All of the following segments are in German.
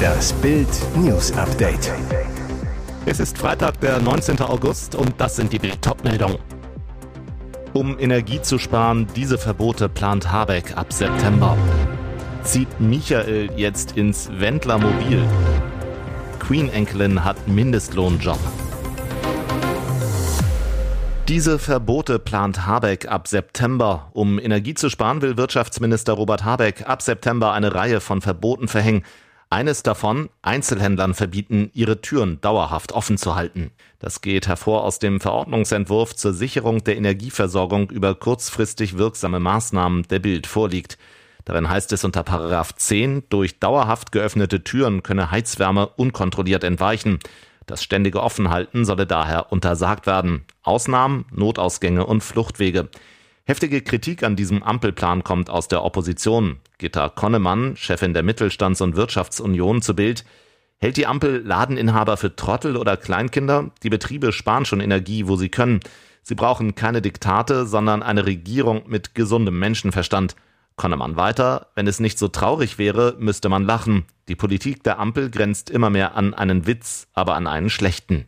Das Bild News Update. Es ist Freitag, der 19. August und das sind die Bild-Top-Meldungen. Um Energie zu sparen, diese Verbote plant Habeck ab September. Zieht Michael jetzt ins Wendler-Mobil? Queen-Enkelin hat Mindestlohnjob. Diese Verbote plant Habeck ab September. Um Energie zu sparen, will Wirtschaftsminister Robert Habeck ab September eine Reihe von Verboten verhängen. Eines davon, Einzelhändlern verbieten, ihre Türen dauerhaft offen zu halten. Das geht hervor aus dem Verordnungsentwurf zur Sicherung der Energieversorgung über kurzfristig wirksame Maßnahmen, der Bild vorliegt. Darin heißt es unter Paragraph 10, durch dauerhaft geöffnete Türen könne Heizwärme unkontrolliert entweichen. Das ständige Offenhalten solle daher untersagt werden. Ausnahmen, Notausgänge und Fluchtwege. Heftige Kritik an diesem Ampelplan kommt aus der Opposition. Gitta Konnemann, Chefin der Mittelstands- und Wirtschaftsunion zu Bild, hält die Ampel Ladeninhaber für Trottel oder Kleinkinder? Die Betriebe sparen schon Energie, wo sie können. Sie brauchen keine Diktate, sondern eine Regierung mit gesundem Menschenverstand. Konnemann weiter, wenn es nicht so traurig wäre, müsste man lachen. Die Politik der Ampel grenzt immer mehr an einen Witz, aber an einen schlechten.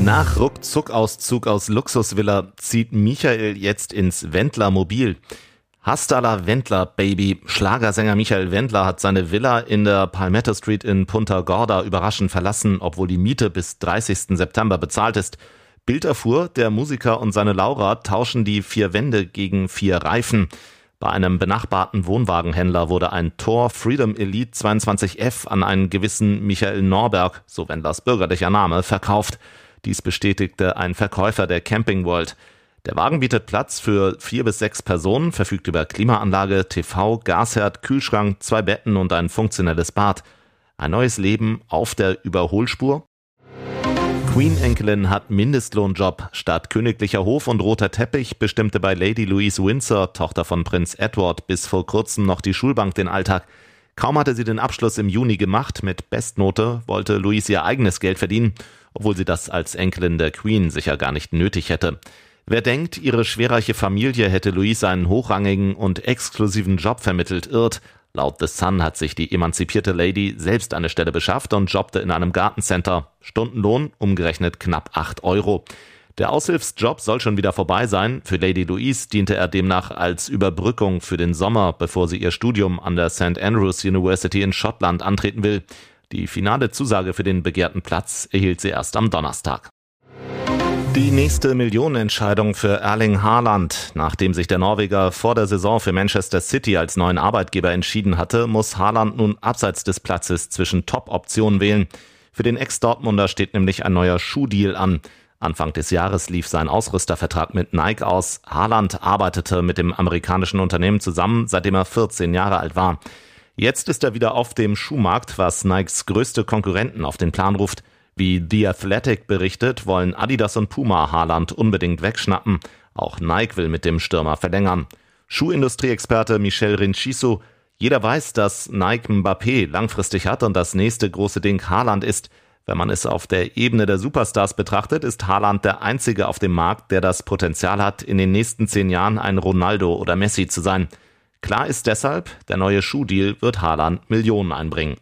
Nach Ruckzuckauszug aus Luxusvilla zieht Michael jetzt ins Wendler Mobil. Hastala Wendler Baby. Schlagersänger Michael Wendler hat seine Villa in der Palmetto Street in Punta Gorda überraschend verlassen, obwohl die Miete bis 30. September bezahlt ist. Bild erfuhr, der Musiker und seine Laura tauschen die vier Wände gegen vier Reifen. Bei einem benachbarten Wohnwagenhändler wurde ein Tor Freedom Elite 22F an einen gewissen Michael Norberg, so Wendlers bürgerlicher Name, verkauft. Dies bestätigte ein Verkäufer der Camping World. Der Wagen bietet Platz für vier bis sechs Personen, verfügt über Klimaanlage, TV, Gasherd, Kühlschrank, zwei Betten und ein funktionelles Bad. Ein neues Leben auf der Überholspur? Queen-Enkelin hat Mindestlohnjob. Statt königlicher Hof und roter Teppich bestimmte bei Lady Louise Windsor, Tochter von Prinz Edward, bis vor kurzem noch die Schulbank den Alltag. Kaum hatte sie den Abschluss im Juni gemacht mit Bestnote, wollte Louise ihr eigenes Geld verdienen, obwohl sie das als Enkelin der Queen sicher gar nicht nötig hätte. Wer denkt, ihre schwerreiche Familie hätte Louise einen hochrangigen und exklusiven Job vermittelt, irrt. Laut The Sun hat sich die emanzipierte Lady selbst eine Stelle beschafft und jobbte in einem Gartencenter. Stundenlohn umgerechnet knapp acht Euro. Der Aushilfsjob soll schon wieder vorbei sein. Für Lady Louise diente er demnach als Überbrückung für den Sommer, bevor sie ihr Studium an der St. Andrews University in Schottland antreten will. Die finale Zusage für den begehrten Platz erhielt sie erst am Donnerstag. Die nächste Millionenentscheidung für Erling Haaland. Nachdem sich der Norweger vor der Saison für Manchester City als neuen Arbeitgeber entschieden hatte, muss Haaland nun abseits des Platzes zwischen Top-Optionen wählen. Für den Ex-Dortmunder steht nämlich ein neuer Schuhdeal an. Anfang des Jahres lief sein Ausrüstervertrag mit Nike aus. Haaland arbeitete mit dem amerikanischen Unternehmen zusammen, seitdem er 14 Jahre alt war. Jetzt ist er wieder auf dem Schuhmarkt, was Nikes größte Konkurrenten auf den Plan ruft. Wie The Athletic berichtet, wollen Adidas und Puma Haaland unbedingt wegschnappen. Auch Nike will mit dem Stürmer verlängern. Schuhindustrieexperte Michel Rinciso. Jeder weiß, dass Nike Mbappé langfristig hat und das nächste große Ding Haaland ist. Wenn man es auf der Ebene der Superstars betrachtet, ist Haaland der einzige auf dem Markt, der das Potenzial hat, in den nächsten zehn Jahren ein Ronaldo oder Messi zu sein. Klar ist deshalb, der neue Schuhdeal wird Haaland Millionen einbringen.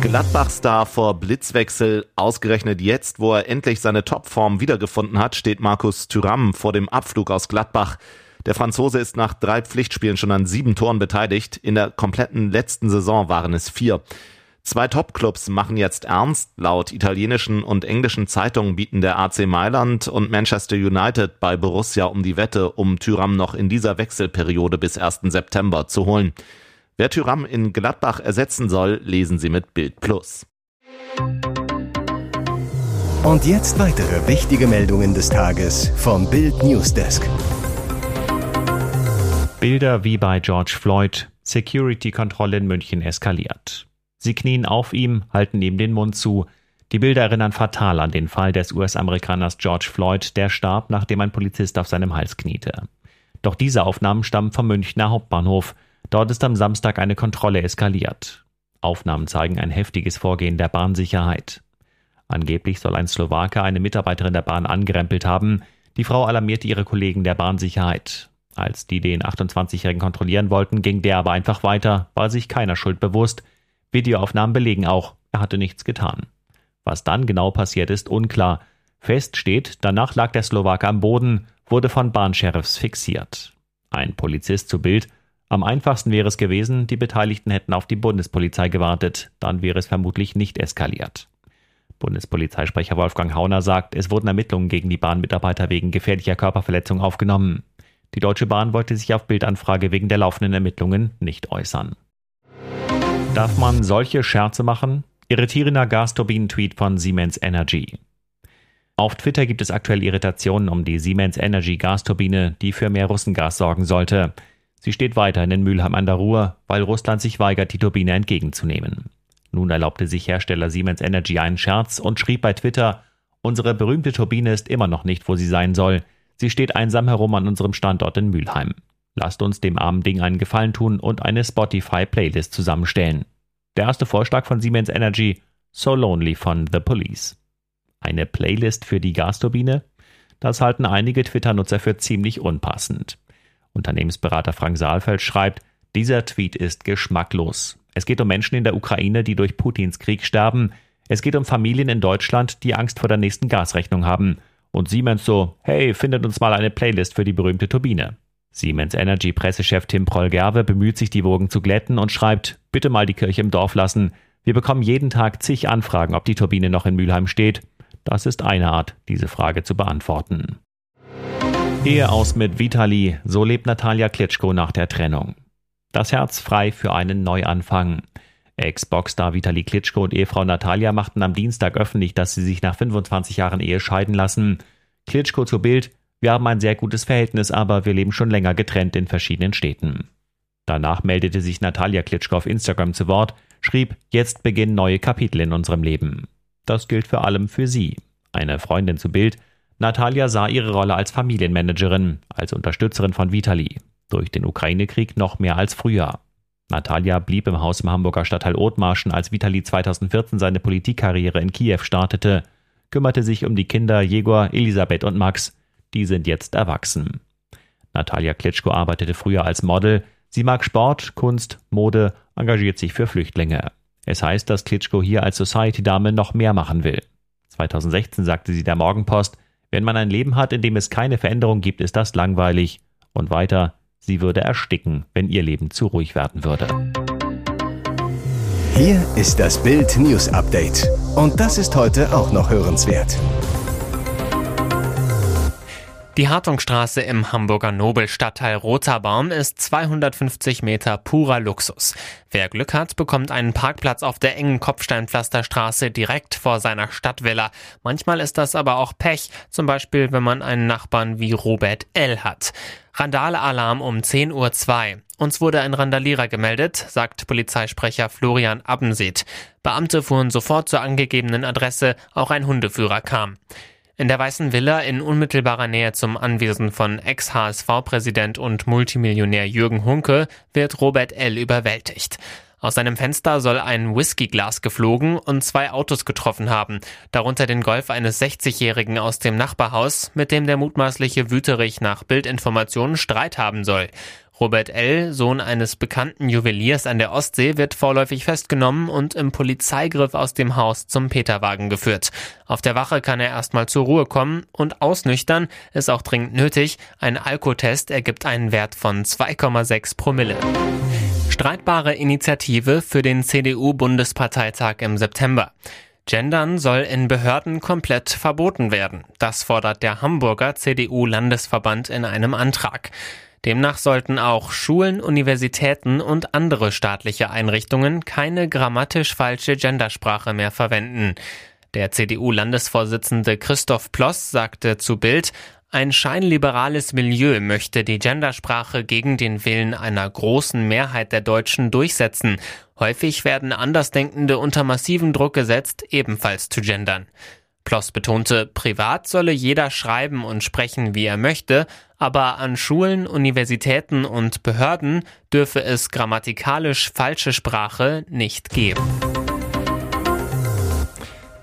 Gladbach-Star vor Blitzwechsel. Ausgerechnet jetzt, wo er endlich seine Topform wiedergefunden hat, steht Markus Thüram vor dem Abflug aus Gladbach. Der Franzose ist nach drei Pflichtspielen schon an sieben Toren beteiligt. In der kompletten letzten Saison waren es vier. Zwei Topclubs machen jetzt ernst. Laut italienischen und englischen Zeitungen bieten der AC Mailand und Manchester United bei Borussia um die Wette, um Thüram noch in dieser Wechselperiode bis 1. September zu holen. Wer Tyram in Gladbach ersetzen soll, lesen Sie mit Bild Plus. Und jetzt weitere wichtige Meldungen des Tages vom Bild Newsdesk. Bilder wie bei George Floyd. Security-Kontrolle in München eskaliert. Sie knien auf ihm, halten ihm den Mund zu. Die Bilder erinnern fatal an den Fall des US-Amerikaners George Floyd, der starb, nachdem ein Polizist auf seinem Hals kniete. Doch diese Aufnahmen stammen vom Münchner Hauptbahnhof. Dort ist am Samstag eine Kontrolle eskaliert. Aufnahmen zeigen ein heftiges Vorgehen der Bahnsicherheit. Angeblich soll ein Slowake eine Mitarbeiterin der Bahn angerempelt haben. Die Frau alarmierte ihre Kollegen der Bahnsicherheit. Als die den 28-Jährigen kontrollieren wollten, ging der aber einfach weiter, war sich keiner Schuld bewusst. Videoaufnahmen belegen auch, er hatte nichts getan. Was dann genau passiert ist, unklar. Fest steht, danach lag der Slowake am Boden, wurde von Bahnsheriffs fixiert. Ein Polizist zu Bild. Am einfachsten wäre es gewesen, die Beteiligten hätten auf die Bundespolizei gewartet, dann wäre es vermutlich nicht eskaliert. Bundespolizeisprecher Wolfgang Hauner sagt, es wurden Ermittlungen gegen die Bahnmitarbeiter wegen gefährlicher Körperverletzung aufgenommen. Die Deutsche Bahn wollte sich auf Bildanfrage wegen der laufenden Ermittlungen nicht äußern. Darf man solche Scherze machen? Irritierender Gasturbinen-Tweet von Siemens Energy. Auf Twitter gibt es aktuell Irritationen um die Siemens Energy Gasturbine, die für mehr Russengas sorgen sollte. Sie steht weiterhin in Mülheim an der Ruhr, weil Russland sich weigert, die Turbine entgegenzunehmen. Nun erlaubte sich Hersteller Siemens Energy einen Scherz und schrieb bei Twitter, unsere berühmte Turbine ist immer noch nicht, wo sie sein soll. Sie steht einsam herum an unserem Standort in Mülheim. Lasst uns dem armen Ding einen Gefallen tun und eine Spotify-Playlist zusammenstellen. Der erste Vorschlag von Siemens Energy, So Lonely von The Police. Eine Playlist für die Gasturbine? Das halten einige Twitter-Nutzer für ziemlich unpassend. Unternehmensberater Frank Saalfeld schreibt, dieser Tweet ist geschmacklos. Es geht um Menschen in der Ukraine, die durch Putins Krieg sterben. Es geht um Familien in Deutschland, die Angst vor der nächsten Gasrechnung haben. Und Siemens so, hey, findet uns mal eine Playlist für die berühmte Turbine. Siemens Energy Pressechef Tim Proll-Gerwe bemüht sich, die Wogen zu glätten und schreibt, bitte mal die Kirche im Dorf lassen. Wir bekommen jeden Tag zig Anfragen, ob die Turbine noch in Mülheim steht. Das ist eine Art, diese Frage zu beantworten. Ehe aus mit Vitali, so lebt Natalia Klitschko nach der Trennung. Das Herz frei für einen Neuanfang. Ex-Boxstar Vitali Klitschko und Ehefrau Natalia machten am Dienstag öffentlich, dass sie sich nach 25 Jahren Ehe scheiden lassen. Klitschko zu Bild, wir haben ein sehr gutes Verhältnis, aber wir leben schon länger getrennt in verschiedenen Städten. Danach meldete sich Natalia Klitschko auf Instagram zu Wort, schrieb, jetzt beginnen neue Kapitel in unserem Leben. Das gilt vor allem für sie. Eine Freundin zu Bild. Natalia sah ihre Rolle als Familienmanagerin, als Unterstützerin von Vitali. Durch den Ukraine-Krieg noch mehr als früher. Natalia blieb im Haus im Hamburger Stadtteil Othmarschen, als Vitali 2014 seine Politikkarriere in Kiew startete, kümmerte sich um die Kinder Jegor, Elisabeth und Max. Die sind jetzt erwachsen. Natalia Klitschko arbeitete früher als Model. Sie mag Sport, Kunst, Mode, engagiert sich für Flüchtlinge. Es heißt, dass Klitschko hier als Society-Dame noch mehr machen will. 2016 sagte sie der Morgenpost, wenn man ein Leben hat, in dem es keine Veränderung gibt, ist das langweilig. Und weiter, sie würde ersticken, wenn ihr Leben zu ruhig werden würde. Hier ist das Bild News Update. Und das ist heute auch noch hörenswert. Die Hartungstraße im Hamburger Nobelstadtteil Roterbaum ist 250 Meter purer Luxus. Wer Glück hat, bekommt einen Parkplatz auf der engen Kopfsteinpflasterstraße direkt vor seiner Stadtvilla. Manchmal ist das aber auch Pech, zum Beispiel wenn man einen Nachbarn wie Robert L. hat. Randalalarm um 10.02 Uhr. Uns wurde ein Randalierer gemeldet, sagt Polizeisprecher Florian Abbenseet. Beamte fuhren sofort zur angegebenen Adresse, auch ein Hundeführer kam. In der Weißen Villa in unmittelbarer Nähe zum Anwesen von Ex-HSV-Präsident und Multimillionär Jürgen Hunke wird Robert L. überwältigt. Aus seinem Fenster soll ein Whiskyglas geflogen und zwei Autos getroffen haben, darunter den Golf eines 60-Jährigen aus dem Nachbarhaus, mit dem der mutmaßliche Wüterich nach Bildinformationen Streit haben soll. Robert L., Sohn eines bekannten Juweliers an der Ostsee, wird vorläufig festgenommen und im Polizeigriff aus dem Haus zum Peterwagen geführt. Auf der Wache kann er erstmal zur Ruhe kommen und ausnüchtern ist auch dringend nötig. Ein Alkotest ergibt einen Wert von 2,6 Promille. Streitbare Initiative für den CDU-Bundesparteitag im September. Gendern soll in Behörden komplett verboten werden. Das fordert der Hamburger CDU-Landesverband in einem Antrag. Demnach sollten auch Schulen, Universitäten und andere staatliche Einrichtungen keine grammatisch falsche Gendersprache mehr verwenden. Der CDU-Landesvorsitzende Christoph Ploss sagte zu Bild, ein scheinliberales Milieu möchte die Gendersprache gegen den Willen einer großen Mehrheit der Deutschen durchsetzen. Häufig werden Andersdenkende unter massiven Druck gesetzt, ebenfalls zu gendern. Ploss betonte, privat solle jeder schreiben und sprechen, wie er möchte, aber an Schulen, Universitäten und Behörden dürfe es grammatikalisch falsche Sprache nicht geben.